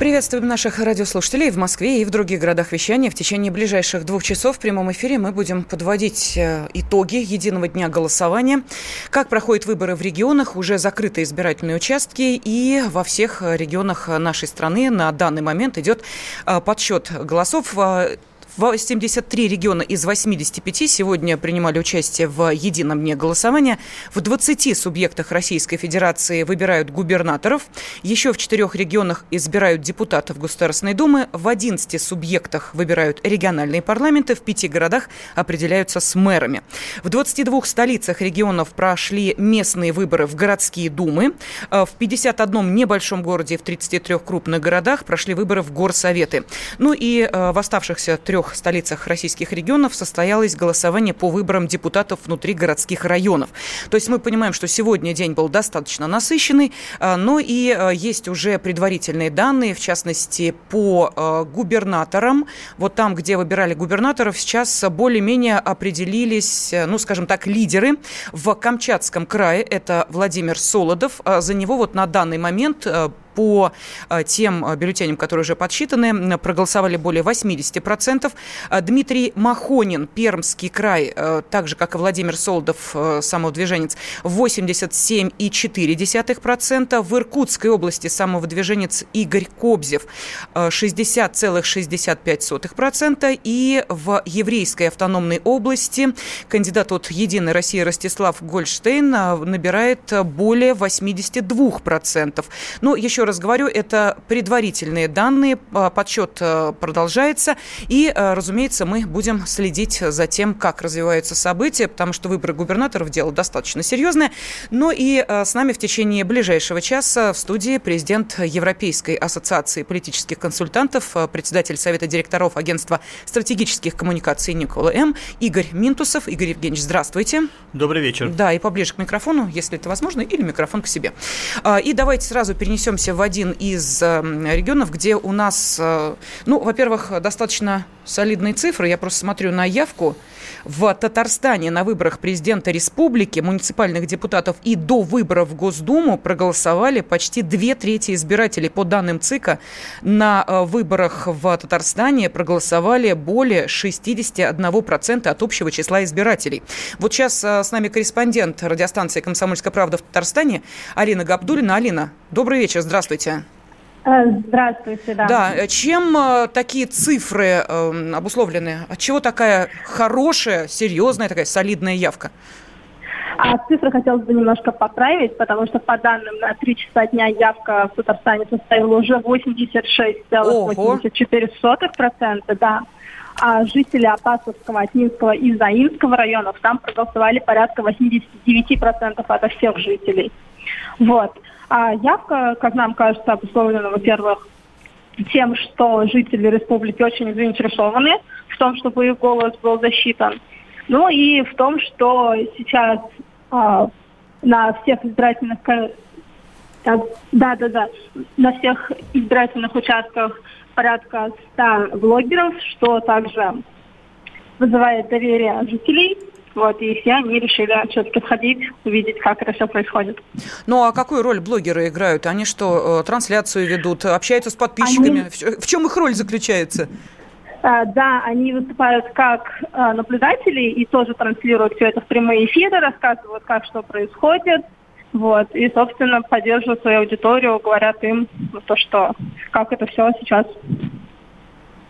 Приветствуем наших радиослушателей в Москве и в других городах вещания. В течение ближайших двух часов в прямом эфире мы будем подводить э, итоги единого дня голосования. Как проходят выборы в регионах, уже закрыты избирательные участки. И во всех регионах нашей страны на данный момент идет э, подсчет голосов. Э, 73 региона из 85 сегодня принимали участие в едином дне голосования. В 20 субъектах Российской Федерации выбирают губернаторов. Еще в четырех регионах избирают депутатов Государственной Думы. В 11 субъектах выбирают региональные парламенты. В пяти городах определяются с мэрами. В 22 столицах регионов прошли местные выборы в городские думы. В 51 небольшом городе и в 33 крупных городах прошли выборы в горсоветы. Ну и э, в оставшихся трех столицах российских регионов состоялось голосование по выборам депутатов внутри городских районов. То есть мы понимаем, что сегодня день был достаточно насыщенный, а, но и а, есть уже предварительные данные, в частности, по а, губернаторам. Вот там, где выбирали губернаторов, сейчас более-менее определились, ну, скажем так, лидеры. В Камчатском крае это Владимир Солодов. За него вот на данный момент по э, тем э, бюллетеням, которые уже подсчитаны, проголосовали более 80%. Э, Дмитрий Махонин, Пермский край, так же, как и Владимир Солдов, самовыдвиженец, 87,4%. В Иркутской области самовыдвиженец Игорь Кобзев, 60,65%. И в Еврейской автономной области кандидат от «Единой России» Ростислав Гольштейн набирает более 82%. Но еще раз раз говорю, это предварительные данные, а, подсчет э, продолжается, и, э, разумеется, мы будем следить за тем, как развиваются события, потому что выборы губернаторов дело достаточно серьезное. Но и э, с нами в течение ближайшего часа в студии президент Европейской ассоциации политических консультантов, председатель Совета директоров Агентства стратегических коммуникаций Никола М. Игорь Минтусов. Игорь Евгеньевич, здравствуйте. Добрый вечер. Да, и поближе к микрофону, если это возможно, или микрофон к себе. А, и давайте сразу перенесемся в в один из эм, регионов, где у нас, э, ну, во-первых, достаточно солидные цифры. Я просто смотрю на явку. В Татарстане на выборах президента республики, муниципальных депутатов и до выборов в Госдуму проголосовали почти две трети избирателей. По данным ЦИКа, на э, выборах в Татарстане проголосовали более 61% от общего числа избирателей. Вот сейчас э, с нами корреспондент радиостанции «Комсомольская правда» в Татарстане Алина Габдулина. Алина, добрый вечер, здравствуйте. Э, здравствуйте, да. Да, э, чем э, такие цифры э, обусловлены? От чего такая хорошая, серьезная, такая солидная явка? А цифры хотелось бы немножко поправить, потому что по данным на 3 часа дня явка в Татарстане составила уже 86,84%, да. А жители Апасовского, Атинского и Заинского районов там проголосовали порядка 89% от всех жителей. Вот. А явка, как нам кажется, обусловлена, во-первых, тем, что жители республики очень заинтересованы в том, чтобы их голос был засчитан. Ну и в том, что сейчас а, на всех избирательных да, да, да, на всех избирательных участках порядка 100 блогеров, что также вызывает доверие жителей вот, и все они решили все-таки сходить, увидеть, как это все происходит. Ну, а какую роль блогеры играют? Они что, э, трансляцию ведут, общаются с подписчиками? Они... В чем их роль заключается? А, да, они выступают как а, наблюдатели и тоже транслируют все это в прямые эфиры, рассказывают, как что происходит. Вот, и, собственно, поддерживают свою аудиторию, говорят им то, что как это все сейчас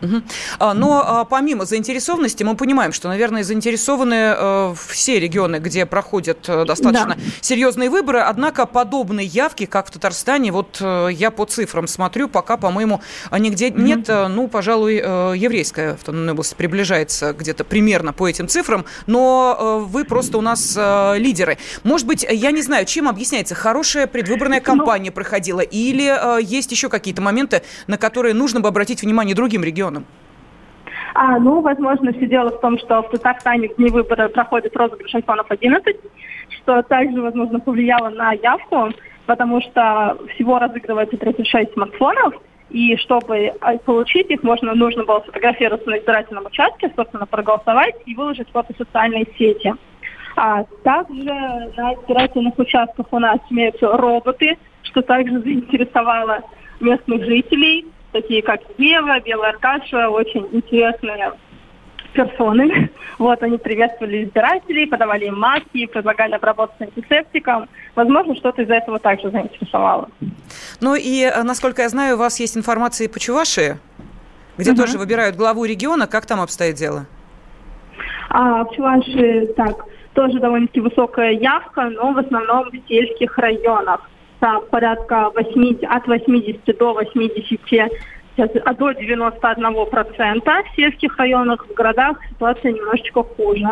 Угу. А, но а, помимо заинтересованности, мы понимаем, что, наверное, заинтересованы а, все регионы, где проходят а, достаточно да. серьезные выборы. Однако подобные явки, как в Татарстане, вот а, я по цифрам смотрю, пока, по-моему, нигде угу. нет. Ну, пожалуй, еврейская автономная область приближается где-то примерно по этим цифрам, но вы просто у нас лидеры. Может быть, я не знаю, чем объясняется, хорошая предвыборная ну, кампания проходила или есть еще какие-то моменты, на которые нужно бы обратить внимание другим регионам? Регионам? А, ну, возможно, все дело в том, что в Татарстане дни выбора проходит розыгрыш iPhone 11, что также, возможно, повлияло на явку, потому что всего разыгрывается 36 смартфонов, и чтобы а, получить их, можно, нужно было сфотографироваться на избирательном участке, собственно, проголосовать и выложить фото в социальные сети. А также на избирательных участках у нас имеются роботы, что также заинтересовало местных жителей, такие как Ева, Белая Аркаша, очень интересные персоны. Вот, они приветствовали избирателей, подавали им маски, предлагали обработку антисептиком. Возможно, что-то из этого также заинтересовало. Ну и, э, насколько я знаю, у вас есть информация и по Чувашии, где угу. тоже выбирают главу региона. Как там обстоит дело? А, в Чувашии, так, тоже довольно-таки высокая явка, но в основном в сельских районах. Порядка 80, от 80 до 80 а до 91% в сельских районах, в городах ситуация немножечко хуже.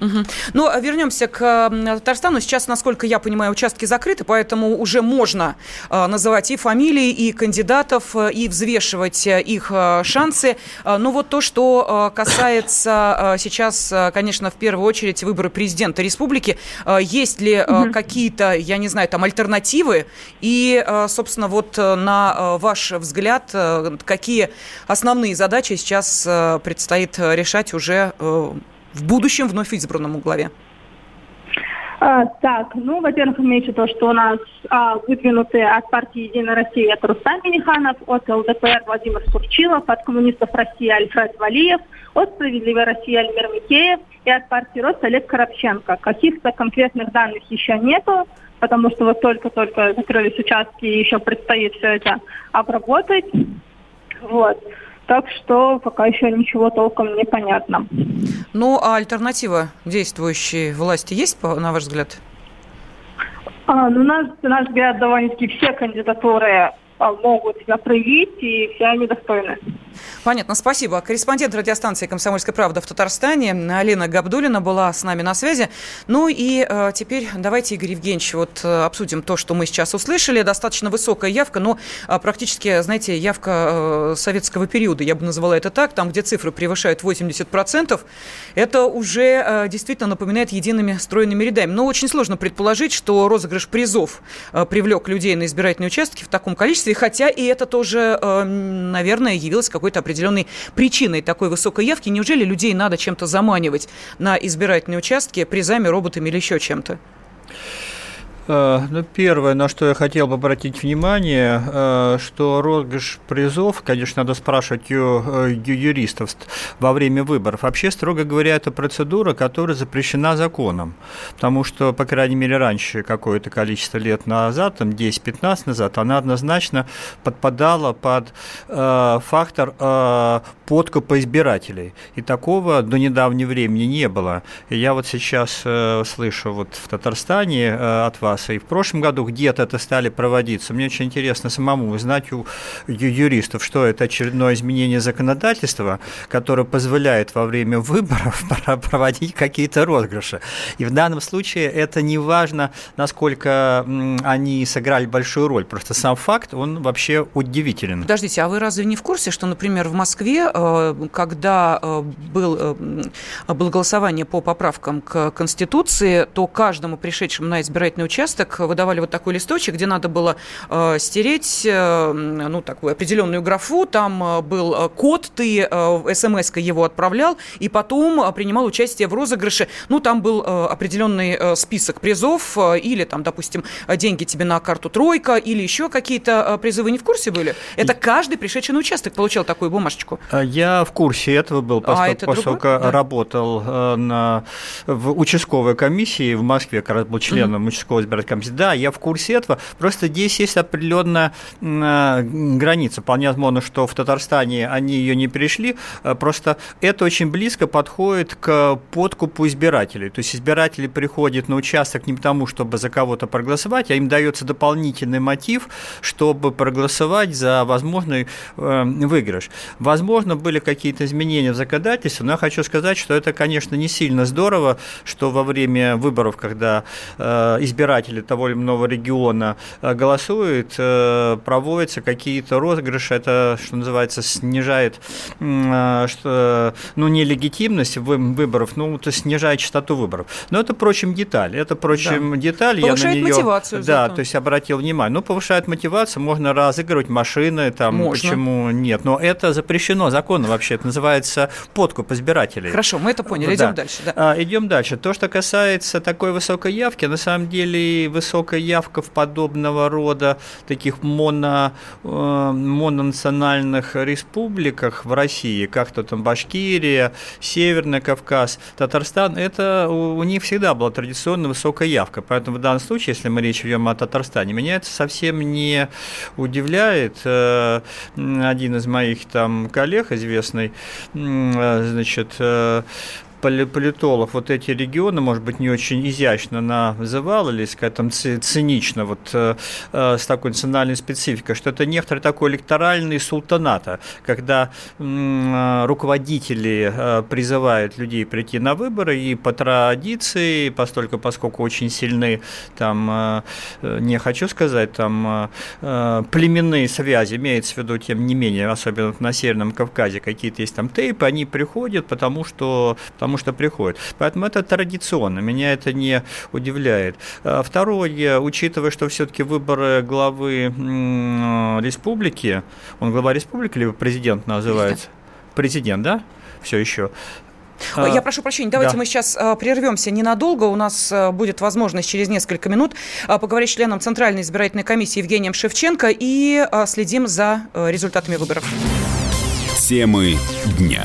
Угу. Ну, а вернемся к Татарстану. Сейчас, насколько я понимаю, участки закрыты, поэтому уже можно э, называть и фамилии, и кандидатов, э, и взвешивать э, их шансы. Но вот то, что касается сейчас, конечно, в первую очередь выборы президента республики, есть ли угу. какие-то, я не знаю, там альтернативы? И, собственно, вот на ваш взгляд, какие основные задачи сейчас предстоит решать уже в будущем вновь избранному главе? А, так, ну, во-первых, отмечу то, что у нас а, выдвинуты от партии «Единая Россия» это Рустам Миниханов, от ЛДПР Владимир Сурчилов, от коммунистов России Альфред Валиев, от «Справедливой России» Альмир Микеев и от партии «Рост» Олег Коробченко. Каких-то конкретных данных еще нету, потому что вот только-только закрылись участки и еще предстоит все это обработать. Вот. Так что пока еще ничего толком не понятно. Ну, а альтернатива действующей власти есть, на ваш взгляд? А, ну, на, на наш взгляд, довольно-таки все кандидатуры а, могут себя проявить, и все они достойны. Понятно, спасибо. Корреспондент радиостанции «Комсомольская правда» в Татарстане Алина Габдулина была с нами на связи. Ну и э, теперь давайте, Игорь Евгеньевич, вот э, обсудим то, что мы сейчас услышали. Достаточно высокая явка, но э, практически, знаете, явка э, советского периода, я бы назвала это так, там, где цифры превышают 80%, это уже э, действительно напоминает едиными стройными рядами. Но очень сложно предположить, что розыгрыш призов э, привлек людей на избирательные участки в таком количестве, хотя и это тоже, э, наверное, явилось какой-то определенной причиной такой высокой явки. Неужели людей надо чем-то заманивать на избирательные участки призами, роботами или еще чем-то? Э, ну, первое, на что я хотел бы обратить внимание, э, что розыгрыш призов, конечно, надо спрашивать у э, юристов во время выборов. Вообще, строго говоря, это процедура, которая запрещена законом, потому что, по крайней мере, раньше, какое-то количество лет назад, там 10-15 назад, она однозначно подпадала под э, фактор э, подкупа избирателей. И такого до недавнего времени не было. И я вот сейчас э, слышу вот в Татарстане э, от вас, класса. И в прошлом году где-то это стали проводиться. Мне очень интересно самому узнать у юристов, что это очередное изменение законодательства, которое позволяет во время выборов проводить какие-то розыгрыши. И в данном случае это не важно, насколько они сыграли большую роль. Просто сам факт, он вообще удивителен. Подождите, а вы разве не в курсе, что, например, в Москве, э, когда э, был, э, было голосование по поправкам к Конституции, то каждому пришедшему на избирательный участок участок выдавали вот такой листочек, где надо было э, стереть э, ну, такую определенную графу. Там э, был э, код, ты э, смс-кой его отправлял, и потом э, принимал участие в розыгрыше. Ну, там был э, определенный э, список призов, э, или там, допустим, деньги тебе на карту тройка, или еще какие-то э, призывы. Не в курсе были? Это каждый пришедший на участок получал такую бумажечку. Я в курсе этого был, поскольку, а это поскольку да? работал э, на, в участковой комиссии в Москве, когда был членом mm-hmm. участкового избирательного комиссии. Да, я в курсе этого. Просто здесь есть определенная э, граница. Вполне возможно, что в Татарстане они ее не перешли. Э, просто это очень близко подходит к подкупу избирателей. То есть избиратели приходят на участок не потому, чтобы за кого-то проголосовать, а им дается дополнительный мотив, чтобы проголосовать за возможный э, выигрыш. Возможно, были какие-то изменения в законодательстве, но я хочу сказать, что это, конечно, не сильно здорово, что во время выборов, когда избиратели избиратели того или иного региона голосуют, проводятся какие-то розыгрыши, это, что называется, снижает что, ну, не легитимность выборов, ну, это снижает частоту выборов. Но это, впрочем, деталь. Это, впрочем, да. деталь. Повышает я на нее, мотивацию. Да, зато. то есть обратил внимание. Ну, повышает мотивацию, можно разыгрывать машины, там, можно. почему нет. Но это запрещено законом вообще. Это называется подкуп избирателей. Хорошо, мы это поняли. Идем да. дальше. Да. А, идем дальше. То, что касается такой высокой явки, на самом деле высокая явка в подобного рода таких моно, э, мононациональных республиках в России, как то там Башкирия, Северный Кавказ, Татарстан, это у, у них всегда была традиционно высокая явка. Поэтому в данном случае, если мы речь ведем о Татарстане, меня это совсем не удивляет. Э, один из моих там коллег известный, э, значит, э, политолог. Вот эти регионы, может быть, не очень изящно называл или, скажем, цинично, вот э, э, с такой национальной спецификой, что это некоторый такой электоральный султаната, когда э, руководители э, призывают людей прийти на выборы и по традиции, постольку, поскольку очень сильны там, э, э не хочу сказать, там племенные связи, имеется в виду, тем не менее, особенно на Северном Кавказе, какие-то есть там тейпы, они приходят, потому что, потому потому что приходят. Поэтому это традиционно, меня это не удивляет. А второе, учитывая, что все-таки выборы главы республики, он глава республики либо президент называется? Президент, президент да? Все еще. А, Я прошу прощения, давайте да. мы сейчас а, прервемся ненадолго. У нас будет возможность через несколько минут поговорить с членом Центральной избирательной комиссии Евгением Шевченко и следим за результатами выборов. Темы дня.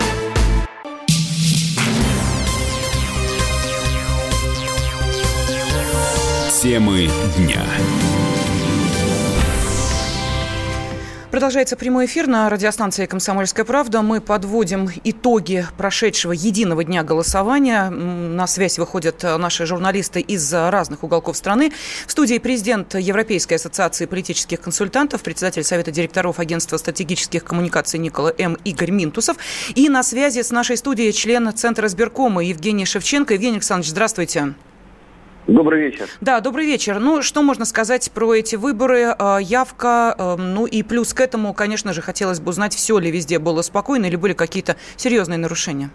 Темы дня. Продолжается прямой эфир на радиостанции «Комсомольская правда». Мы подводим итоги прошедшего единого дня голосования. На связь выходят наши журналисты из разных уголков страны. В студии президент Европейской ассоциации политических консультантов, председатель Совета директоров Агентства стратегических коммуникаций Никола М. Игорь Минтусов. И на связи с нашей студией член Центра сберкома Евгений Шевченко. Евгений Александрович, здравствуйте. Добрый вечер. Да, добрый вечер. Ну, что можно сказать про эти выборы? А, явка, эм, ну и плюс к этому, конечно же, хотелось бы узнать, все ли везде было спокойно или были какие-то серьезные нарушения?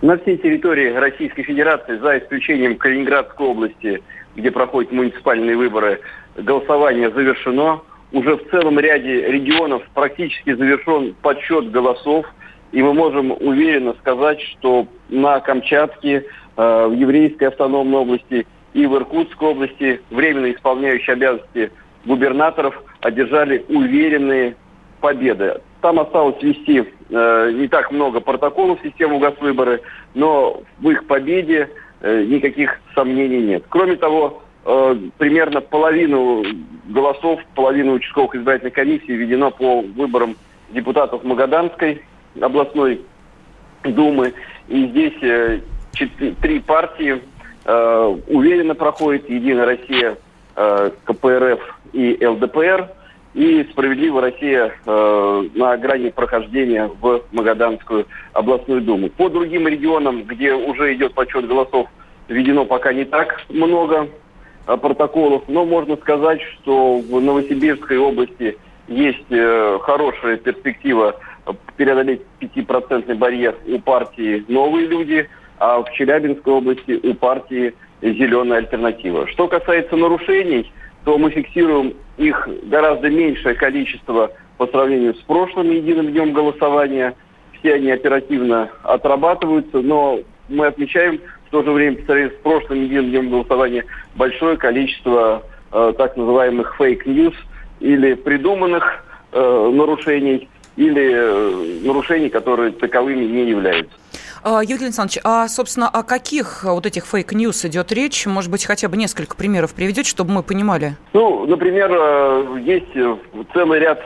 На всей территории Российской Федерации, за исключением Калининградской области, где проходят муниципальные выборы, голосование завершено. Уже в целом ряде регионов практически завершен подсчет голосов. И мы можем уверенно сказать, что на Камчатке, Э, в Еврейской автономной области и в Иркутской области временно исполняющие обязанности губернаторов одержали уверенные победы. Там осталось вести э, не так много протоколов в систему Газвыборы, но в их победе э, никаких сомнений нет. Кроме того, э, примерно половину голосов, половину участковых избирательных комиссий введено по выборам депутатов Магаданской областной думы. И здесь э, три партии э, уверенно проходит Единая Россия, э, КПРФ и ЛДПР. И «Справедливая Россия» э, на грани прохождения в Магаданскую областную думу. По другим регионам, где уже идет подсчет голосов, введено пока не так много э, протоколов, но можно сказать, что в Новосибирской области есть э, хорошая перспектива преодолеть 5% барьер у партии «Новые люди», а в Челябинской области у партии «Зеленая альтернатива». Что касается нарушений, то мы фиксируем их гораздо меньшее количество по сравнению с прошлым единым днем голосования. Все они оперативно отрабатываются, но мы отмечаем в то же время по сравнению с прошлым единым днем голосования большое количество э, так называемых fake news или придуманных э, нарушений, или э, нарушений, которые таковыми не являются. А, Евгений Александрович, а, собственно, о каких вот этих fake news идет речь? Может быть, хотя бы несколько примеров приведете, чтобы мы понимали? Ну, например, э, есть целый ряд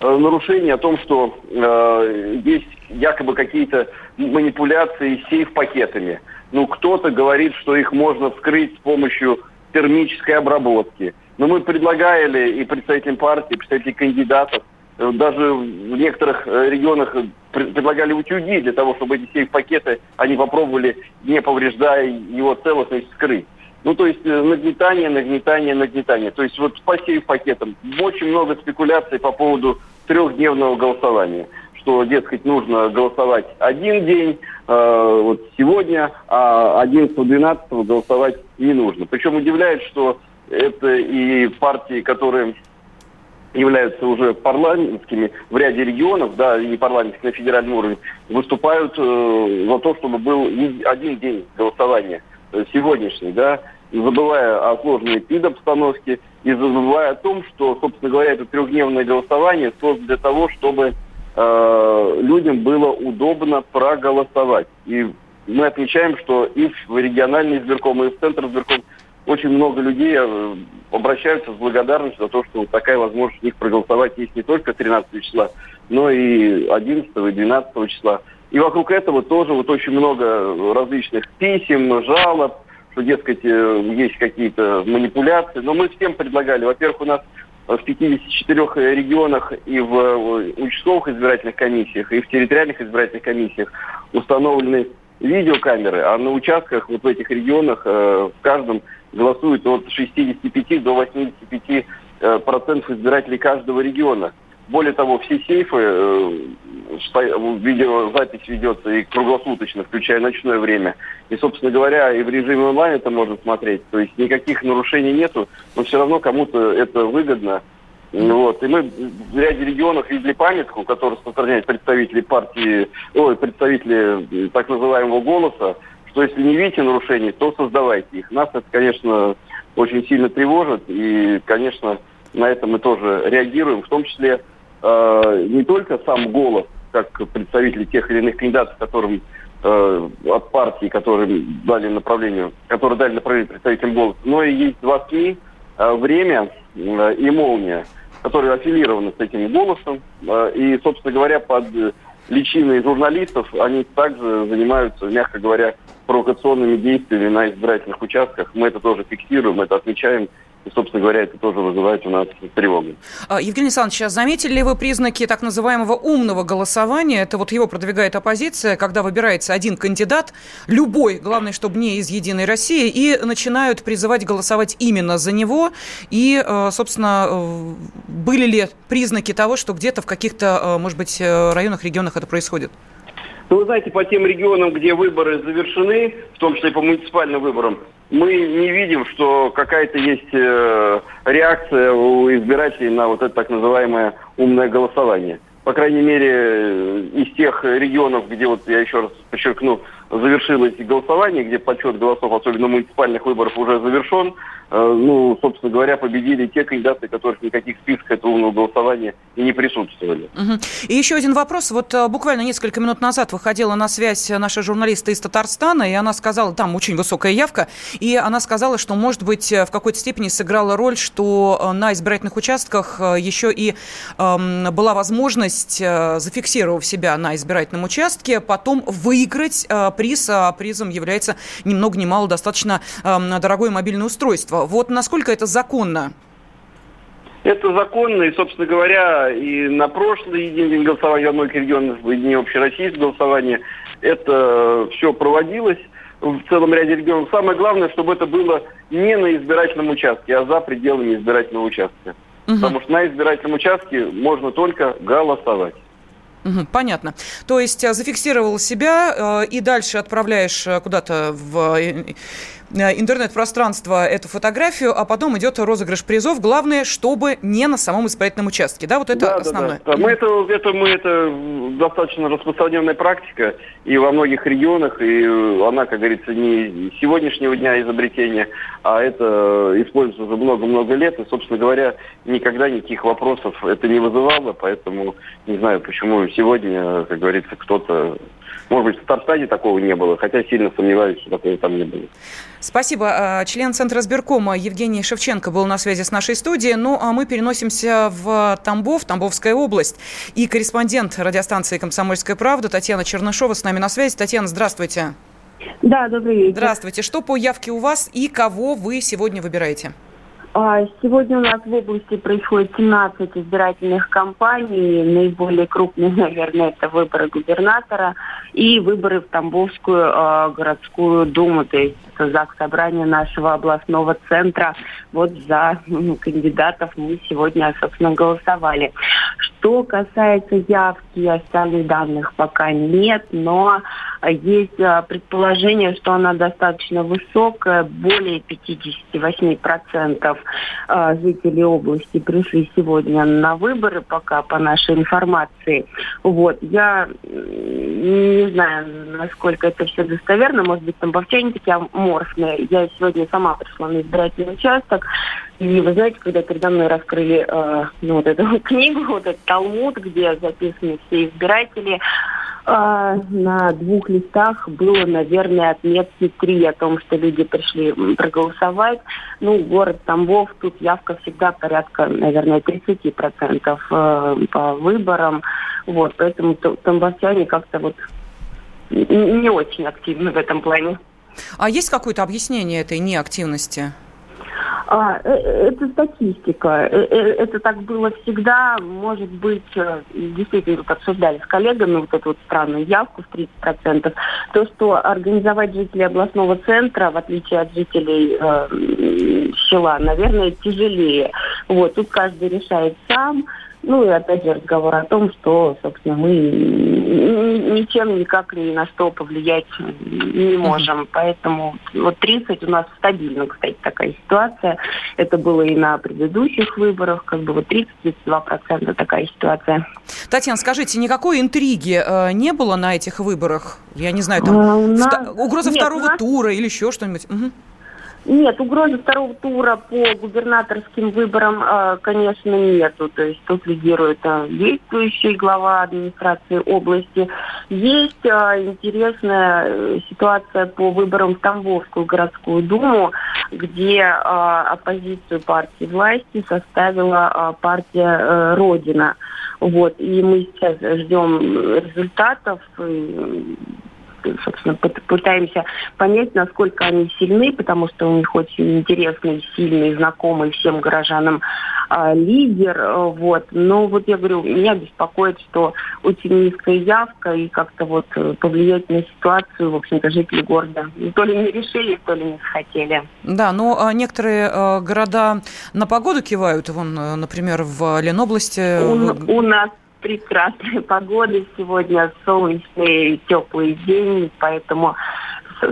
э, нарушений о том, что э, есть якобы какие-то манипуляции сейф-пакетами. Ну, кто-то говорит, что их можно вскрыть с помощью термической обработки. Но мы предлагали и представителям партии, и представителям кандидатов Э, даже в некоторых э, регионах предлагали утюги для того, чтобы эти сейф-пакеты они попробовали, не повреждая его целостность, скрыть. Ну, то есть э, нагнетание, нагнетание, нагнетание. То есть вот по сейф-пакетам очень много спекуляций по поводу трехдневного голосования. Что, дескать, нужно голосовать один день, э, вот сегодня, а 11-12 голосовать не нужно. Причем удивляет, что это и партии, которые являются уже парламентскими в ряде регионов, да, и парламентских на федеральном уровне, выступают э, за то, чтобы был один день голосования э, сегодняшний, да, забывая о сложной пид-обстановке и забывая о том, что, собственно говоря, это трехдневное голосование создано для того, чтобы э, людям было удобно проголосовать. И мы отмечаем, что и в региональный избирком, и в центр избирком очень много людей э, обращаются с благодарностью за то, что такая возможность у них проголосовать есть не только 13 числа, но и 11 и 12 числа. И вокруг этого тоже вот очень много различных писем, жалоб, что, дескать, э, есть какие-то манипуляции. Но мы всем предлагали, во-первых, у нас в 54 регионах и в участковых избирательных комиссиях, и в территориальных избирательных комиссиях установлены видеокамеры, а на участках вот в этих регионах э, в каждом голосуют от 65 до 85 э, процентов избирателей каждого региона. Более того, все сейфы, э, видеозапись ведется и круглосуточно, включая ночное время. И, собственно говоря, и в режиме онлайн это можно смотреть. То есть никаких нарушений нету, но все равно кому-то это выгодно. Вот. И мы в ряде регионов видели памятку, которую распространяют представители партии, ой, представители так называемого голоса, что если не видите нарушений, то создавайте их. Нас это, конечно, очень сильно тревожит, и, конечно, на это мы тоже реагируем, в том числе э, не только сам голос, как представители тех или иных кандидатов, которым э, от партии, которые дали направлению, которые дали направление представителям голоса, но и есть два СМИ, э, «Время» э, и «Молния», которые аффилированы с этим голосом, э, и, собственно говоря, под личиной журналистов, они также занимаются, мягко говоря, провокационными действиями на избирательных участках. Мы это тоже фиксируем, это отмечаем. И, собственно говоря, это тоже вызывает у нас тревогу. А, Евгений Александрович, сейчас заметили ли вы признаки так называемого умного голосования? Это вот его продвигает оппозиция, когда выбирается один кандидат, любой, главное, чтобы не из «Единой России», и начинают призывать голосовать именно за него. И, э, собственно, э, были ли признаки того, что где-то в каких-то, э, может быть, районах, регионах это происходит? Ну, вы знаете, по тем регионам, где выборы завершены, в том числе по муниципальным выборам, мы не видим, что какая-то есть э, реакция у избирателей на вот это так называемое умное голосование. По крайней мере, э, из тех регионов, где, вот я еще раз подчеркну, завершилось голосование, где подсчет голосов, особенно муниципальных выборов, уже завершен, ну, собственно говоря, победили те кандидаты, которых никаких списков этого умного голосования и не присутствовали. Угу. И еще один вопрос. Вот э, буквально несколько минут назад выходила на связь наша журналиста из Татарстана, и она сказала, там очень высокая явка, и она сказала, что, может быть, в какой-то степени сыграла роль, что э, на избирательных участках еще и эм, была возможность, зафиксировав себя на избирательном участке, потом выиграть э, приз, а призом является ни много ни мало достаточно э, дорогое мобильное устройство. Вот насколько это законно? Это законно, и, собственно говоря, и на прошлый день голосования во многих регионах, в дни общероссийского голосования, это все проводилось в целом ряде регионов. Самое главное, чтобы это было не на избирательном участке, а за пределами избирательного участка. Угу. Потому что на избирательном участке можно только голосовать. Угу, понятно. То есть э, зафиксировал себя э, и дальше отправляешь э, куда-то в Э, интернет-пространство эту фотографию, а потом идет розыгрыш призов. Главное, чтобы не на самом исправительном участке. Да, вот это да, основное. Да, да. Мы это, это, мы, это достаточно распространенная практика и во многих регионах, и она, как говорится, не сегодняшнего дня изобретения, а это используется уже много-много лет, и, собственно говоря, никогда никаких вопросов это не вызывало, поэтому не знаю, почему сегодня, как говорится, кто-то Может быть, в Татарстане такого не было, хотя сильно сомневаюсь, что такого там не было. Спасибо. А, член Центра сберкома Евгений Шевченко был на связи с нашей студией. Ну, а мы переносимся в Тамбов, Тамбовская область. И корреспондент радиостанции «Комсомольская правда» Татьяна Чернышова с нами на связи. Татьяна, здравствуйте. Да, добрый вечер. Здравствуйте. Что по явке у вас и кого вы сегодня выбираете? А, сегодня у нас в области происходит 17 избирательных кампаний. Наиболее крупные, наверное, это выборы губернатора и выборы в Тамбовскую э, городскую думу, то есть это ЗАГС собрания нашего областного центра. Вот за кандидатов мы сегодня, собственно, голосовали. Что касается явки остальных данных, пока нет, но есть а, предположение, что она достаточно высокая. Более 58% а, жителей области пришли сегодня на выборы, пока по нашей информации. Вот. Я не знаю, насколько это все достоверно. Может быть, тамбовчане такие аморфные. Я сегодня сама пришла на избирательный участок. И вы знаете, когда передо мной раскрыли э, ну, вот эту книгу, вот этот талмуд, где записаны все избиратели, а, на двух листах было, наверное, отметки три о том, что люди пришли проголосовать. Ну, город Тамбов, тут явка всегда порядка, наверное, 30% э, по выборам. Вот, поэтому тамбовчане как-то вот не очень активны в этом плане. А есть какое-то объяснение этой неактивности? А, э, э, это статистика. Э, это так было всегда. Может быть, действительно, тут обсуждали с коллегами вот эту вот странную явку в 30%. То, что организовать жителей областного центра, в отличие от жителей э, села, наверное, тяжелее. Вот, тут каждый решает сам. Ну и опять же разговор о том, что, собственно, мы ничем никак ни на что повлиять не можем. Поэтому вот 30 у нас стабильно, кстати, такая ситуация. Это было и на предыдущих выборах, как бы вот 30-32% такая ситуация. Татьяна, скажите, никакой интриги э, не было на этих выборах? Я не знаю, там а, нас... угроза Нет, второго нас... тура или еще что-нибудь? Угу. Нет, угрозы второго тура по губернаторским выборам, э, конечно, нету. То есть тут лидирует э, действующий глава администрации области. Есть э, интересная ситуация по выборам в Тамбовскую городскую думу, где оппозицию партии власти составила партия Родина. Вот. И мы сейчас ждем результатов собственно, пытаемся понять, насколько они сильны, потому что у них очень интересный, сильный, знакомый всем горожанам э, лидер. Вот. Но вот я говорю, меня беспокоит, что очень низкая явка и как-то вот э, повлиять на ситуацию, в общем-то, жители города то ли не решили, то ли не захотели. Да, но а, некоторые э, города на погоду кивают. Вон, э, например, в Ленобласти... У, у нас прекрасная погода сегодня, солнечный, теплый день, поэтому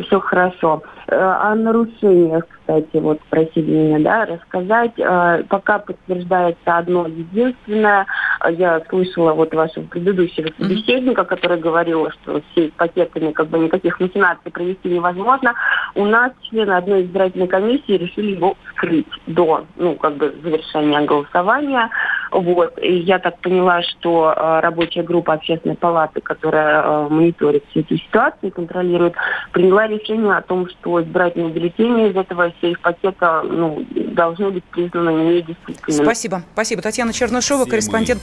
все хорошо. Э, о нарушениях, кстати, вот просили меня да, рассказать. Э, пока подтверждается одно единственное. Я слышала вот вашего предыдущего собеседника, который говорил, что все пакетами как бы никаких махинаций провести невозможно. У нас члены одной избирательной комиссии решили его скрыть до ну, как бы завершения голосования. Вот. И я так поняла, что э, рабочая группа общественной палаты, которая э, мониторит всю эту ситуацию, контролирует, приняла решение о том, что избирательные бюллетени из этого сейф-пакета ну, должны быть признаны недействительными. Спасибо. Спасибо. Татьяна Чернышова, Все корреспондент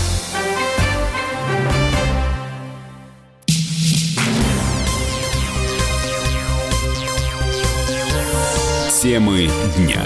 Темы дня.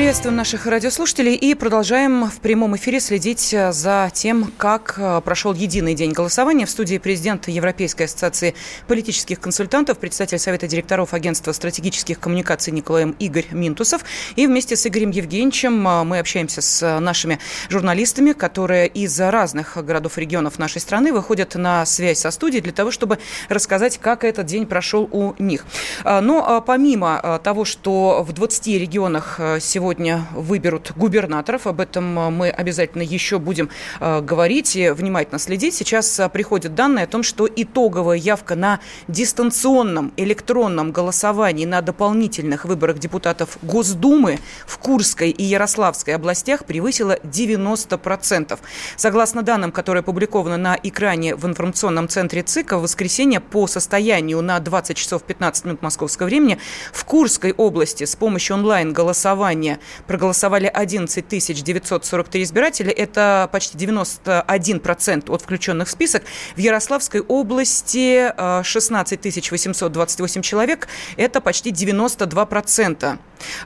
Приветствуем наших радиослушателей и продолжаем в прямом эфире следить э, за тем, как э, прошел единый день голосования. В студии президент Европейской ассоциации политических консультантов, председатель Совета директоров Агентства стратегических коммуникаций Николаем Игорь Минтусов. И вместе с Игорем Евгеньевичем э, мы общаемся с нашими журналистами, которые из разных городов и регионов нашей страны выходят на связь со студией для того, чтобы рассказать, как этот день прошел у них. Но помимо того, что в 20 регионах сегодня сегодня выберут губернаторов. Об этом э, мы обязательно еще будем э, говорить и внимательно следить. Сейчас э, приходят данные о том, что итоговая явка на дистанционном электронном голосовании на дополнительных выборах депутатов Госдумы в Курской и Ярославской областях превысила 90%. Согласно данным, которые опубликованы на экране в информационном центре ЦИКа, в воскресенье по состоянию на 20 часов 15 минут московского времени в Курской области с помощью онлайн-голосования проголосовали 11 943 избирателя. Это почти 91% от включенных в список. В Ярославской области 16 э, 828 человек. Это почти 92%.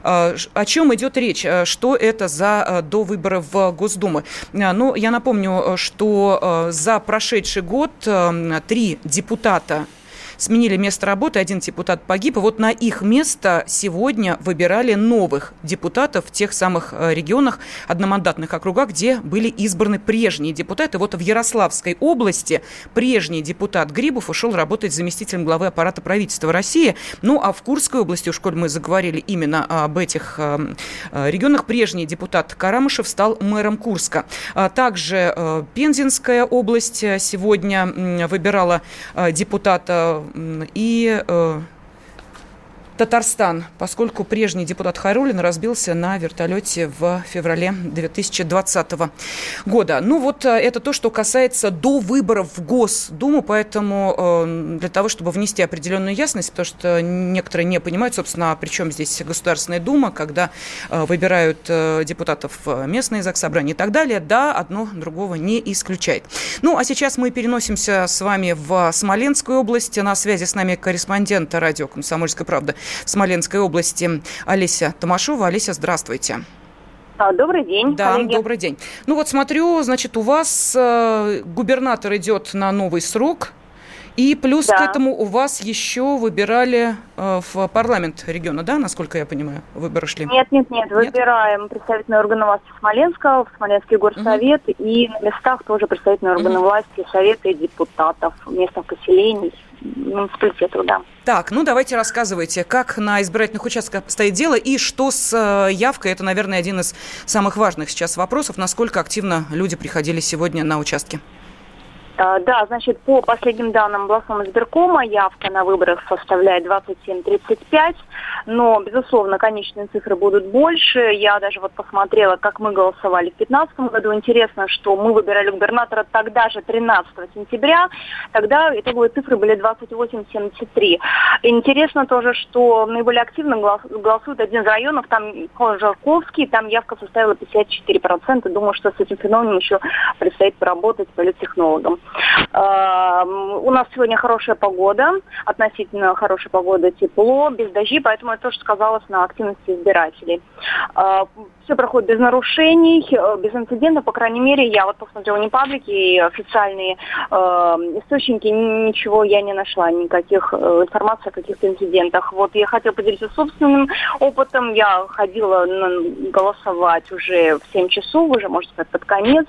Э, о чем идет речь? Э, что это за до выборов в Госдуму? Ну, я напомню, что за прошедший год три депутата сменили место работы, один депутат погиб, и вот на их место сегодня выбирали новых депутатов в тех самых э, регионах, одномандатных округах, где были избраны прежние депутаты. Вот в Ярославской области прежний депутат Грибов ушел работать заместителем главы аппарата правительства России. Ну, а в Курской области, уж коль мы заговорили именно об этих э, э, регионах, прежний депутат Карамышев стал мэром Курска. А также Пензенская область сегодня выбирала депутата и э, Татарстан, поскольку прежний депутат Хайрулин разбился на вертолете в феврале 2020 года. Ну вот э, это то, что касается до выборов в Госдуму, поэтому э, для того, чтобы внести определенную ясность, потому что некоторые не понимают, собственно, при чем здесь Государственная Дума, когда э, выбирают депутатов местные заксобрания и так далее, да, одно другого не исключает. Ну, а сейчас мы переносимся с вами в Смоленскую область. На связи с нами корреспондент радио «Комсомольская правда» в Смоленской области Олеся Томашова. Олеся, здравствуйте. А, добрый день. Да, коллеги. добрый день. Ну вот смотрю, значит, у вас э, губернатор идет на новый срок. И плюс да. к этому у вас еще выбирали э, в парламент региона, да, насколько я понимаю, выборы шли? Нет, нет, нет, нет? выбираем представительные органы власти Смоленского, в Смоленский горсовет, угу. и на местах тоже представительные органы угу. власти, советы депутатов местных поселений, муниципалитетов, да. Так, ну давайте рассказывайте, как на избирательных участках стоит дело и что с э, явкой. Это, наверное, один из самых важных сейчас вопросов. Насколько активно люди приходили сегодня на участки? А, да, значит, по последним данным областного избиркома явка на выборах составляет 27-35, но, безусловно, конечные цифры будут больше. Я даже вот посмотрела, как мы голосовали в 2015 году. Интересно, что мы выбирали губернатора тогда же, 13 сентября. Тогда итоговые цифры были 28-73. Интересно тоже, что наиболее активно голосует один из районов, там Жарковский, там явка составила 54%. Думаю, что с этим феноменом еще предстоит поработать политтехнологам. У нас сегодня хорошая погода, относительно хорошая погода, тепло, без дождей, поэтому это тоже сказалось на активности избирателей. Все проходит без нарушений, э, без инцидентов, по крайней мере, я вот посмотрела не паблики и официальные э, источники, ничего я не нашла, никаких э, информации о каких-то инцидентах. Вот я хотела поделиться собственным опытом, я ходила голосовать уже в 7 часов, уже, можно сказать, под конец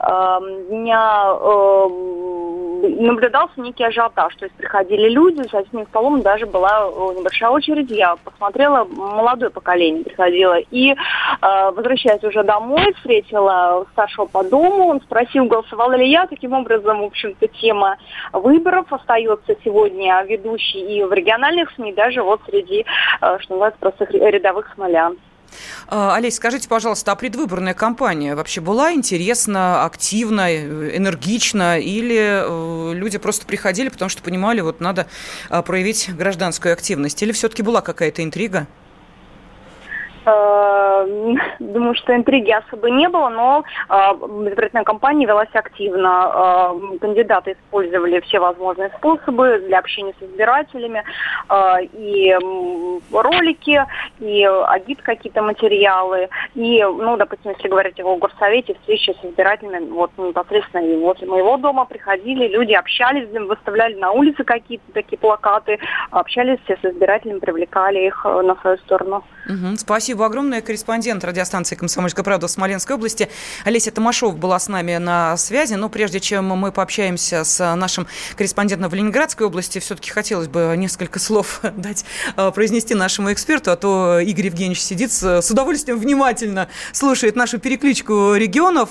э, дня. Э, наблюдался некий ажиотаж. То есть приходили люди, за этим столом даже была э, небольшая очередь. Я посмотрела, молодое поколение приходило. И э, возвращаясь уже домой, встретила старшего по дому. Он спросил, голосовала ли я. Таким образом, в общем-то, тема выборов остается сегодня ведущей и в региональных СМИ, даже вот среди, э, что называется, простых рядовых смолян. А, Олесь, скажите, пожалуйста, а предвыборная кампания вообще была интересна, активна, энергична, или э, люди просто приходили, потому что понимали, вот надо а, проявить гражданскую активность, или все-таки была какая-то интрига? Э, думаю, что интриги особо не было, но избирательная кампания велась активно. Кандидаты использовали все возможные способы для общения с избирателями. И ролики, и агит какие-то материалы. И, ну, допустим, если говорить о горсовете, встречи с избирателями, вот непосредственно и возле моего дома приходили, люди общались, выставляли на улице какие-то такие плакаты, общались все с избирателями, привлекали их э, на свою сторону. Угу. Спасибо огромное. Корреспондент радиостанции «Комсомольская правда» в Смоленской области Олеся Томашов была с нами на связи. Но прежде чем мы пообщаемся с нашим корреспондентом в Ленинградской области, все-таки хотелось бы несколько слов дать э, произнести нашему эксперту, а то Игорь Евгеньевич сидит с удовольствием внимательно слушает нашу перекличку регионов.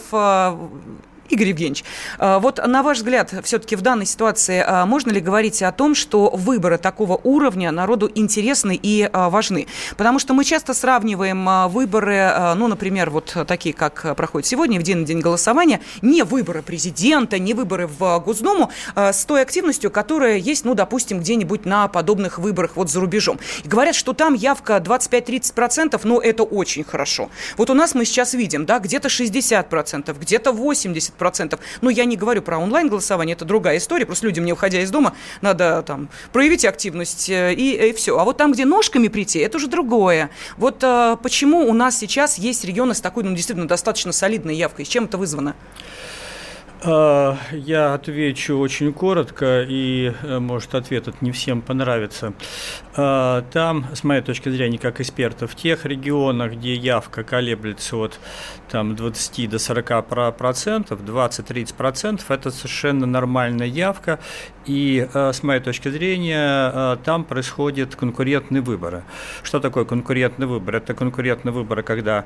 Игорь Евгеньевич, а, вот на ваш взгляд, все-таки в данной ситуации а, можно ли говорить о том, что выборы такого уровня народу интересны и а, важны? Потому что мы часто сравниваем выборы, ну, например, вот такие, как проходят сегодня, в день день голосования, не выборы президента, не выборы в Госдуму, с той активностью, которая есть, ну, допустим, где-нибудь на подобных выборах вот за рубежом. И говорят, что там явка 25-30%, но это очень хорошо. Вот у нас мы сейчас видим, да, где-то 60%, где-то 80%, 10%. Ну, я не говорю про онлайн-голосование, это другая история. Просто людям, не уходя из дома, надо там проявить активность э, и, и все. А вот там, где ножками прийти, это уже другое. Вот а, почему у нас сейчас есть регионы с такой, ну, действительно, достаточно солидной явкой? С чем это вызвано? А, я отвечу очень коротко, и, э, может, ответ этот не всем понравится. А, там, с моей точки зрения, как эксперта, в тех регионах, где явка колеблется от там, 20 до 40 процентов, 20-30 процентов, это совершенно нормальная явка, и, э, с моей точки зрения, э, там происходят конкурентные выборы. Что такое конкурентный выбор? Это конкурентный выбор, когда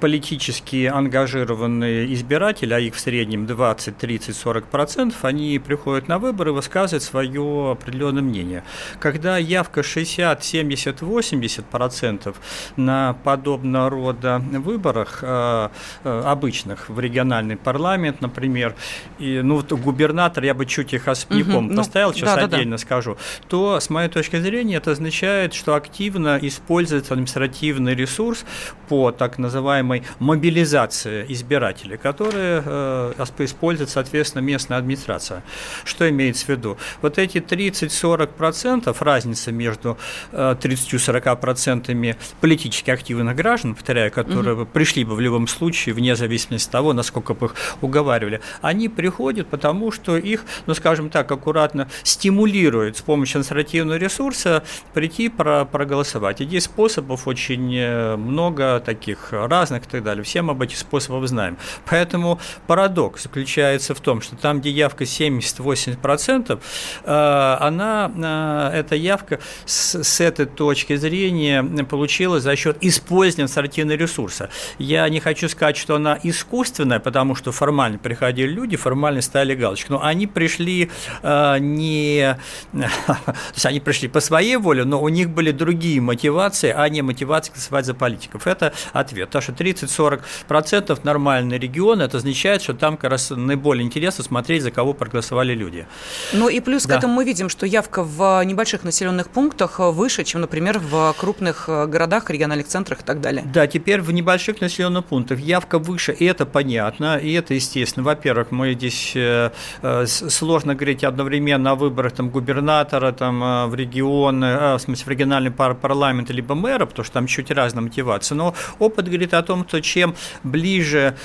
политически ангажированные избиратели, а их в среднем 20, 30, 40 процентов, они приходят на выборы и высказывают свое определенное мнение. Когда явка 60, 70, 80 процентов на подобного рода выборах э, э, обычных, в региональный парламент, например, и, ну, вот губернатор, я бы чуть их особняком угу, поставил, ну, сейчас да, отдельно да, да. скажу, то, с моей точки зрения, это означает, что активно используется административный ресурс по так называемой мобилизации избирателей которые э, использует, соответственно, местная администрация. Что имеется в виду? Вот эти 30-40% разница между э, 30-40% политически активных граждан, повторяю, которые угу. пришли бы в любом случае, вне зависимости от того, насколько бы их уговаривали, они приходят, потому что их, ну, скажем так, аккуратно стимулируют с помощью административного ресурса прийти про проголосовать. И здесь способов очень э, много таких разных и так далее. Все мы об этих способах знаем. Поэтому парадокс заключается в том, что там, где явка 70-80%, э, она, э, эта явка с, с этой точки зрения получилась за счет использования административного ресурса. Я не хочу сказать, что она искусственная, потому что формально приходили люди, формально ставили галочку, но они пришли э, не... То есть они пришли по своей воле, но у них были другие мотивации, а не мотивации голосовать за политиков. Это ответ. Потому что 30-40% нормальный регион регион, это означает, что там как раз наиболее интересно смотреть, за кого проголосовали люди. Ну и плюс да. к этому мы видим, что явка в небольших населенных пунктах выше, чем, например, в крупных городах, региональных центрах и так далее. Да, теперь в небольших населенных пунктах явка выше, и это понятно, и это естественно. Во-первых, мы здесь э, э, сложно говорить одновременно о выборах там, губернатора там, э, в регион, в смысле в региональный пар парламент либо мэра, потому что там чуть разная мотивация. Но опыт говорит о том, что чем ближе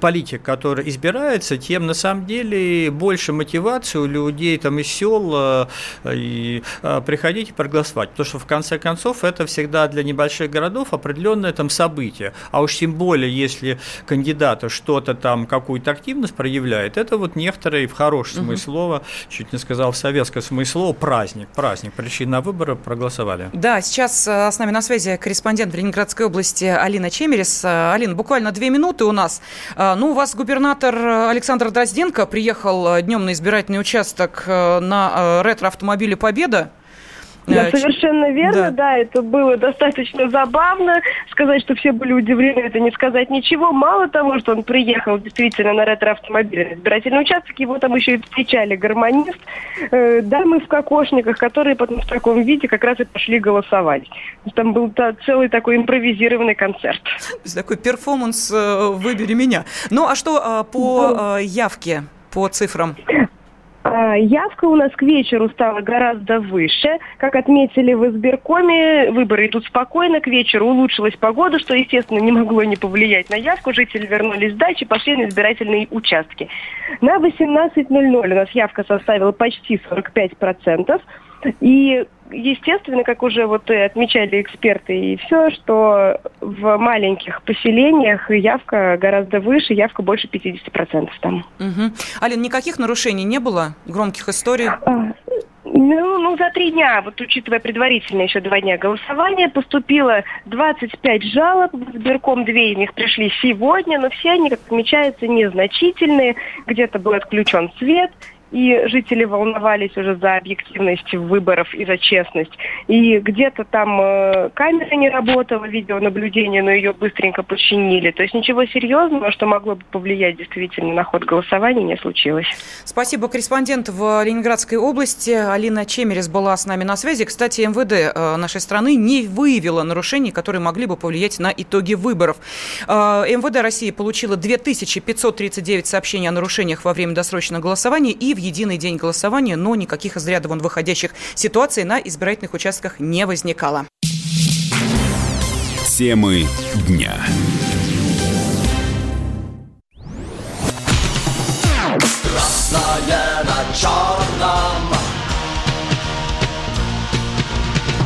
политик, который избирается, тем на самом деле больше мотивации у людей там из сел э, и э, приходить и проголосовать. Потому что в конце концов это всегда для небольших городов определенное там событие. А уж тем более, если кандидата что-то там, какую-то активность проявляет, это вот некоторые в хорошем смысле слова, чуть не сказал в советском смысле слова, праздник. Праздник. Пришли на выборы, проголосовали. Да, сейчас с нами на связи корреспондент в Ленинградской области Алина Чемерис. Алина, буквально две минуты у нас. А, ну, у вас губернатор Александр Дрозденко приехал э, днем на избирательный участок э, на э, ретро-автомобиле «Победа». Да, совершенно верно, да. да, это было достаточно забавно. Сказать, что все были удивлены, это не сказать ничего. Мало того, что он приехал действительно на ретро-автомобиле на избирательный участок, его там еще и встречали гармонист, э, дамы в кокошниках, которые потом в таком виде как раз и пошли голосовать. Там был та, целый такой импровизированный концерт. То есть такой перформанс э, «Выбери меня». Ну, а что э, по э, явке, по цифрам? А, явка у нас к вечеру стала гораздо выше. Как отметили в избиркоме, выборы идут спокойно. К вечеру улучшилась погода, что, естественно, не могло не повлиять на явку. Жители вернулись с дачи, пошли на избирательные участки. На 18.00 у нас явка составила почти 45%. И естественно, как уже вот отмечали эксперты и все, что в маленьких поселениях явка гораздо выше, явка больше 50% там. Угу. Алин, никаких нарушений не было? Громких историй? А, ну, ну, за три дня, вот учитывая предварительно еще два дня голосования, поступило 25 жалоб в избирком, две из них пришли сегодня, но все они, как отмечается, незначительные. Где-то был отключен свет, и жители волновались уже за объективность выборов и за честность. И где-то там э, камера не работала, видеонаблюдение, но ее быстренько починили. То есть ничего серьезного, что могло бы повлиять действительно на ход голосования, не случилось. Спасибо. Корреспондент в Ленинградской области Алина Чемерес была с нами на связи. Кстати, МВД э, нашей страны не выявила нарушений, которые могли бы повлиять на итоги выборов. Э, МВД России получила 2539 сообщений о нарушениях во время досрочного голосования и в единый день голосования, но никаких из ряда вон выходящих ситуаций на избирательных участках не возникало. Темы дня. Красное на черном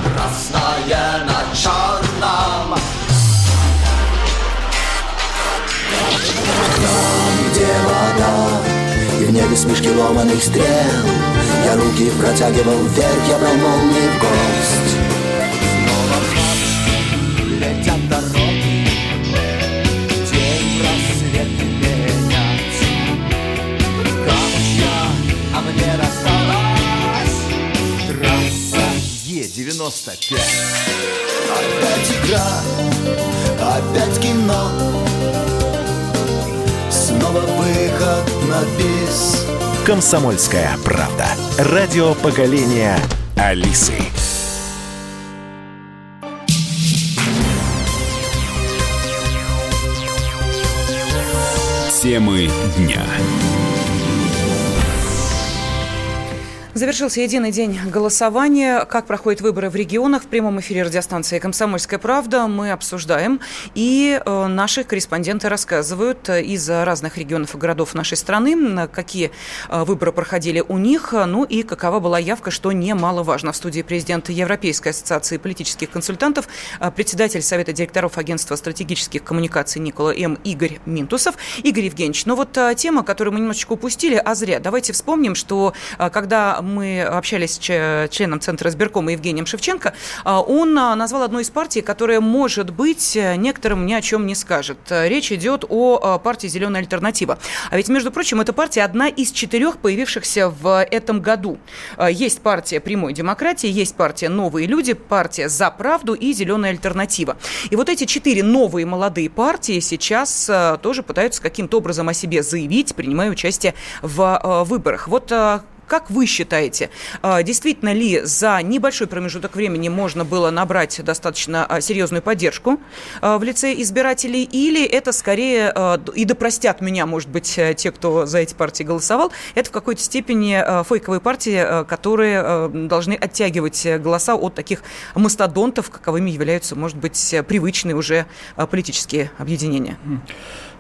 Красное на черном небе смешки ломаных стрел. Я руки протягивал вверх, я брал молнии в гость Снова в летят дороги День рассвет менять Камушья, а мне рассталась. Трасса Е-95 Опять игра, опять кино. Снова выход на бис. Комсомольская правда. Радио поколения Алисы. Темы дня. Завершился единый день голосования. Как проходят выборы в регионах? В прямом эфире радиостанции «Комсомольская правда» мы обсуждаем. И э, наши корреспонденты рассказывают из разных регионов и городов нашей страны, какие э, выборы проходили у них, ну и какова была явка, что немаловажно. В студии президента Европейской ассоциации политических консультантов, э, председатель Совета директоров Агентства стратегических коммуникаций Никола М. Игорь Минтусов. Игорь Евгеньевич, ну вот тема, которую мы немножечко упустили, а зря. Давайте вспомним, что когда мы общались с членом Центра избиркома Евгением Шевченко, а, он а, назвал одну из партий, которая, может быть, некоторым ни о чем не скажет. Речь идет о а, партии «Зеленая альтернатива». А ведь, между прочим, эта партия одна из четырех появившихся в этом году. Есть партия прямой демократии, есть партия «Новые люди», партия «За правду» и «Зеленая альтернатива». И вот эти четыре новые молодые партии сейчас тоже пытаются каким-то образом о себе заявить, принимая участие в выборах. Вот как вы считаете, а, действительно ли за небольшой промежуток времени можно было набрать достаточно а, серьезную поддержку а, в лице избирателей, или это скорее, и да простят меня, может быть, э, те, кто за эти партии голосовал, это в какой-то степени фейковые партии, которые должны оттягивать голоса от таких мастодонтов, каковыми являются, может быть, привычные уже политические объединения?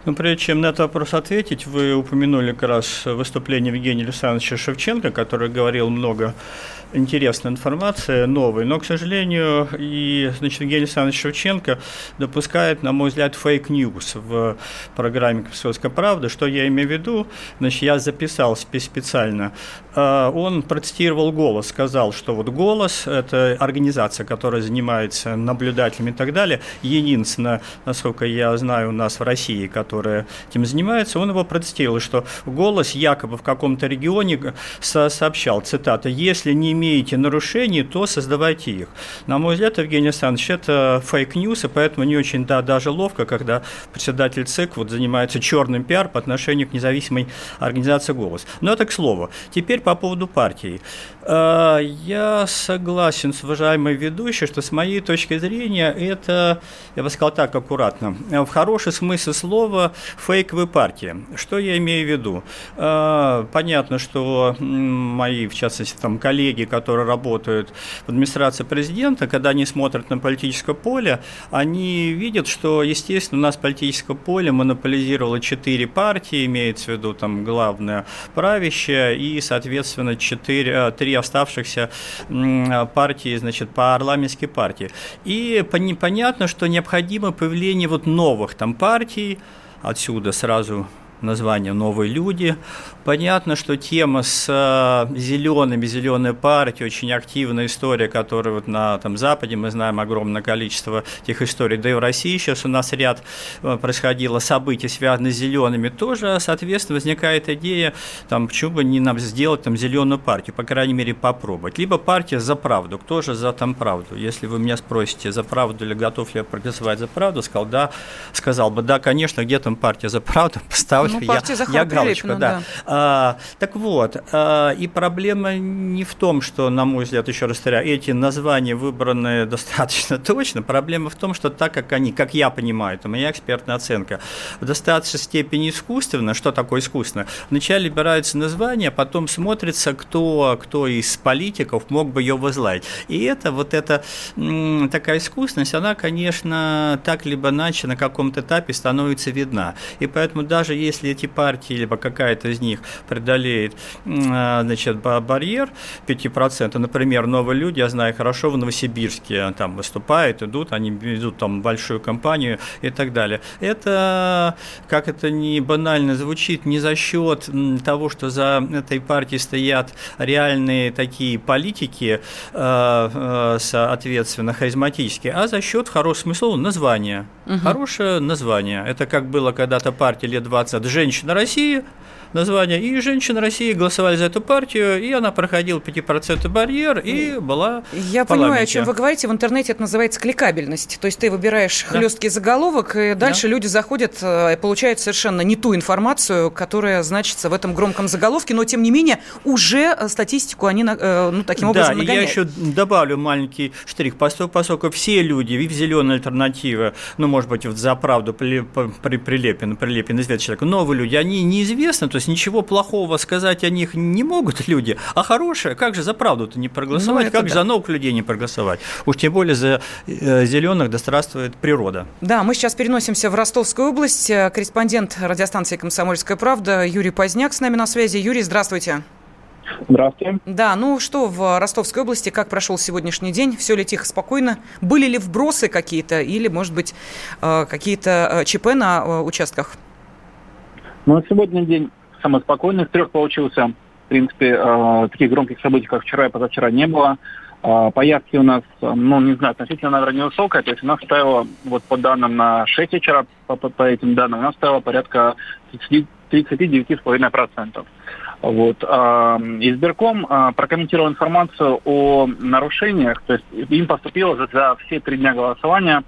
Ну, прежде чем на этот вопрос ответить, вы упомянули как раз выступление Евгения Александровича Шевченко, который говорил много интересная информация, новая. Но, к сожалению, и значит, Евгений Александрович Шевченко допускает, на мой взгляд, fake news в программе «Комсомольская правда». Что я имею в виду? Значит, я записал специально. А, он процитировал «Голос», сказал, что вот «Голос» – это организация, которая занимается наблюдателями и так далее. Единственное, насколько я знаю, у нас в России, которые этим занимаются, он его процитировал, что голос якобы в каком-то регионе сообщал, цитата, «Если не имеете нарушений, то создавайте их». На мой взгляд, Евгений Александрович, это fake news, и поэтому не очень да, даже ловко, когда председатель ЦИК вот занимается черным пиар по отношению к независимой организации «Голос». Но это к слову. Теперь по поводу партии. А, я согласен с уважаемой ведущей, что с моей точки зрения это, я бы сказал так аккуратно, в хороший смысл слова фейковая партия. Что я имею в виду? А, понятно, что мои, в частности, там, коллеги, которые работают в администрации президента, когда они смотрят на политическое поле, они видят, что, естественно, у нас политическое поле монополизировало четыре партии, имеется в виду там главное правящее и, соответственно, четыре, три оставшихся партии, значит, парламентские партии. И понятно, что необходимо появление вот новых там партий, отсюда сразу название «Новые люди». Понятно, что тема с э, зелеными, зеленая партия, очень активная история, которая вот на там, Западе, мы знаем огромное количество этих историй, да и в России сейчас у нас ряд э, происходило событий, связанных с зелеными, тоже, соответственно, возникает идея, там, почему бы не нам сделать там зеленую партию, по крайней мере, попробовать. Либо партия за правду, кто же за там правду? Если вы меня спросите, за правду или готов ли я проголосовать за правду, сказал, да, сказал бы, да, конечно, где там партия за правду, поставлю ну, я, я галочку, да. да. А, так вот, а, и проблема не в том, что, на мой взгляд, еще раз повторяю, эти названия выбраны достаточно точно. Проблема в том, что так как они, как я понимаю, это моя экспертная оценка, в достаточной степени искусственно, что такое искусственно, вначале выбираются названия, потом смотрится, кто, кто из политиков мог бы ее возглавить. И это вот эта такая искусственность, она, конечно, так либо иначе на каком-то этапе становится видна. И поэтому даже если эти партии, либо какая-то из них преодолеет а, значит, барьер 5%, например, новые люди, я знаю хорошо, в Новосибирске там выступают, идут, они ведут там большую кампанию и так далее. Это, как это не банально звучит, не за счет того, что за этой партией стоят реальные такие политики, а, а, соответственно, харизматические, а за счет хорошего смысла названия. Угу. Хорошее название. Это как было когда-то партия лет 20 женщина России, название, и женщины России голосовали за эту партию, и она проходила 5% барьер и была Я понимаю, о чем вы говорите. В интернете это называется кликабельность. То есть ты выбираешь да. хлесткий заголовок, и дальше да. люди заходят э, и получают совершенно не ту информацию, которая значится в этом громком заголовке, но тем не менее уже э, статистику они э, ну, таким образом да, нагоняют. Я еще добавлю маленький штрих, поскольку все люди в зеленой альтернативы, ну, может быть, за правду прилепен, прилепен известный человек, новые люди, они неизвестны, то есть ничего плохого сказать о них не могут люди, а хорошее, как же за правду-то не проголосовать, ну, как да. же за новых людей не проголосовать? Уж тем более за э, зеленых, да здравствует природа. Да, мы сейчас переносимся в Ростовскую область. Э, корреспондент радиостанции «Комсомольская правда» Юрий Поздняк с нами на связи. Юрий, здравствуйте. Здравствуйте. Да, ну что в Ростовской области, как прошел сегодняшний день? Все ли тихо, спокойно? Были ли вбросы какие-то или, может быть, э, какие-то ЧП на участках? Ну, сегодня день самый из трех получился. В принципе, э, таких громких событий, как вчера и позавчера, не было. Э, по у нас, ну, не знаю, относительно, наверное, невысокая. То есть у нас стояло, вот по данным на 6 вечера, по, по этим данным, у нас стояло порядка 39,5%. Вот. Избирком прокомментировал информацию о нарушениях, то есть им поступило за, за все три дня голосования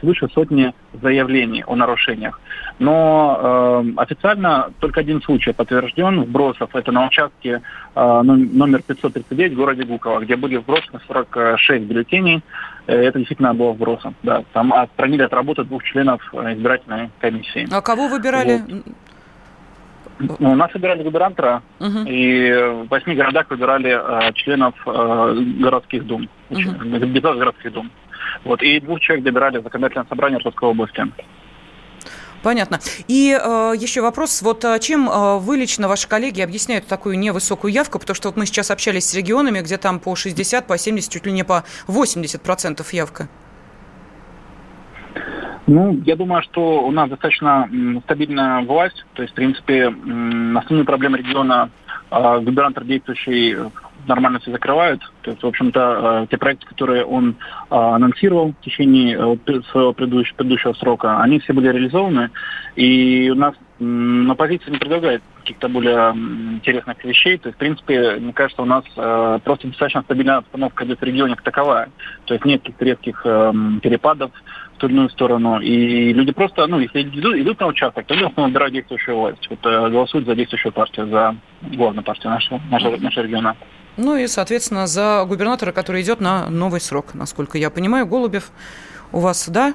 свыше сотни заявлений о нарушениях. Но э, официально только один случай подтвержден вбросов. Это на участке э, номер 539 в городе Гуково, где были вбросаны 46 бюллетеней. Это действительно было вбросом. Да. Там отстранили от работы двух членов избирательной комиссии. А кого выбирали? Вот. Ну, у нас выбирали губернатора, угу. и в восьми городах выбирали э, членов э, городских дум, угу. депутатов городских дум. Вот, и двух человек добирали в законодательное собрание Ростовской области. Понятно. И э, еще вопрос, вот э, чем э, вы лично, ваши коллеги, объясняют такую невысокую явку, потому что вот мы сейчас общались с регионами, где там по 60, по 70, чуть ли не по 80 процентов явка. Ну, я думаю, что у нас достаточно стабильная власть. То есть, в принципе, основные проблемы региона э, губернатор действующий нормально все закрывают. То есть, в общем-то, те проекты, которые он анонсировал в течение своего предыдущего, предыдущего срока, они все были реализованы. И у нас оппозиция не предлагает каких-то более интересных вещей. То есть, в принципе, мне кажется, у нас э, просто достаточно стабильная обстановка идет в регионе как таковая. То есть нет каких-то резких э, перепадов ту или иную сторону. И люди просто, ну, если идут, идут на участок, то люди выбирают действующую власть. Вот, э, голосуют за действующую партию, за главную партию нашего, нашего, нашего региона. Ну и, соответственно, за губернатора, который идет на новый срок, насколько я понимаю. Голубев у вас, да,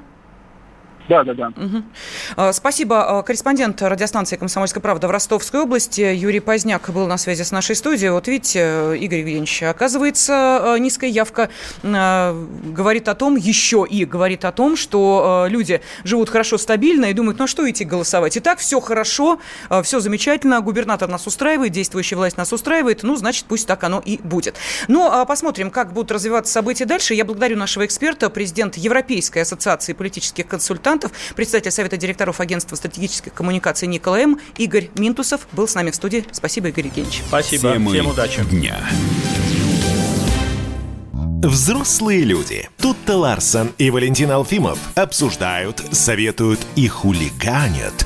да, да, да. Угу. Спасибо. А, корреспондент радиостанции «Комсомольская правда» в Ростовской области Юрий Поздняк был на связи с нашей студией. Вот видите, Игорь Евгеньевич, оказывается, а, низкая явка говорит о том, еще и говорит о том, что люди живут хорошо, стабильно и думают, ну а что идти голосовать? И так все хорошо, все замечательно, губернатор нас устраивает, действующая власть нас устраивает, ну, значит, пусть так оно и будет. Ну, а посмотрим, как будут развиваться события дальше. Я благодарю нашего эксперта, президент Европейской ассоциации политических консультантов консультантов, председатель Совета директоров Агентства стратегических коммуникаций Николай М. Игорь Минтусов был с нами в студии. Спасибо, Игорь Евгеньевич. Спасибо. Темы Всем удачи. Дня. Взрослые люди. Тут-то Ларсон и Валентин Алфимов обсуждают, советуют и хулиганят